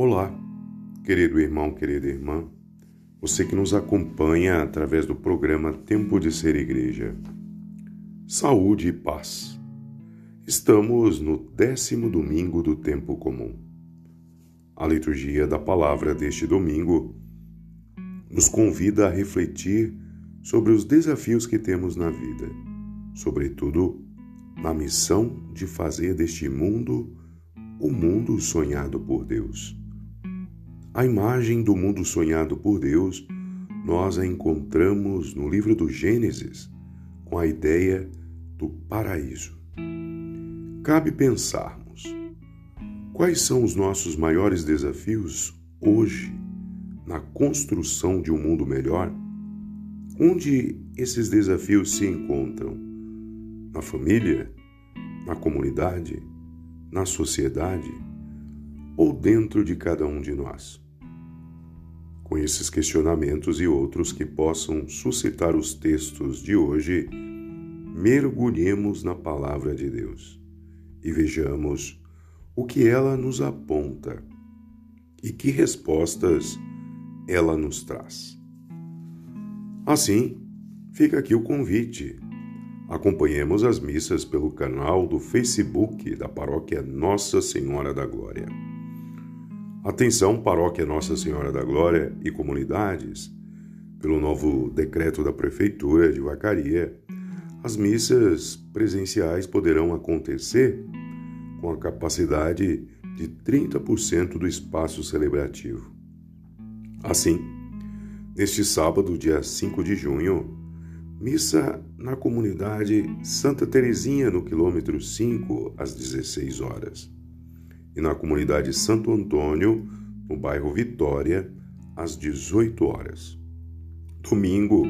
Olá, querido irmão, querida irmã, você que nos acompanha através do programa Tempo de Ser Igreja. Saúde e paz. Estamos no décimo domingo do tempo comum. A liturgia da palavra deste domingo nos convida a refletir sobre os desafios que temos na vida, sobretudo na missão de fazer deste mundo o mundo sonhado por Deus. A imagem do mundo sonhado por Deus nós a encontramos no livro do Gênesis com a ideia do paraíso. Cabe pensarmos quais são os nossos maiores desafios hoje na construção de um mundo melhor? Onde esses desafios se encontram? Na família? Na comunidade? Na sociedade? Ou dentro de cada um de nós? Com esses questionamentos e outros que possam suscitar os textos de hoje, mergulhemos na palavra de Deus e vejamos o que ela nos aponta e que respostas ela nos traz. Assim, fica aqui o convite. Acompanhemos as missas pelo canal do Facebook da Paróquia Nossa Senhora da Glória. Atenção, Paróquia Nossa Senhora da Glória e comunidades. Pelo novo decreto da Prefeitura de Vacaria, as missas presenciais poderão acontecer com a capacidade de 30% do espaço celebrativo. Assim, neste sábado, dia 5 de junho, missa na comunidade Santa Terezinha, no quilômetro 5, às 16 horas e na comunidade Santo Antônio, no bairro Vitória, às 18 horas. Domingo,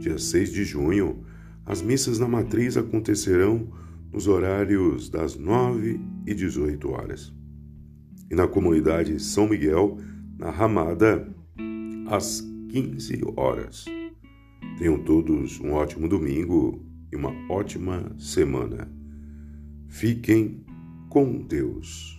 dia 6 de junho, as missas na matriz acontecerão nos horários das 9 e 18 horas. E na comunidade São Miguel, na Ramada, às 15 horas. Tenham todos um ótimo domingo e uma ótima semana. Fiquem com Deus.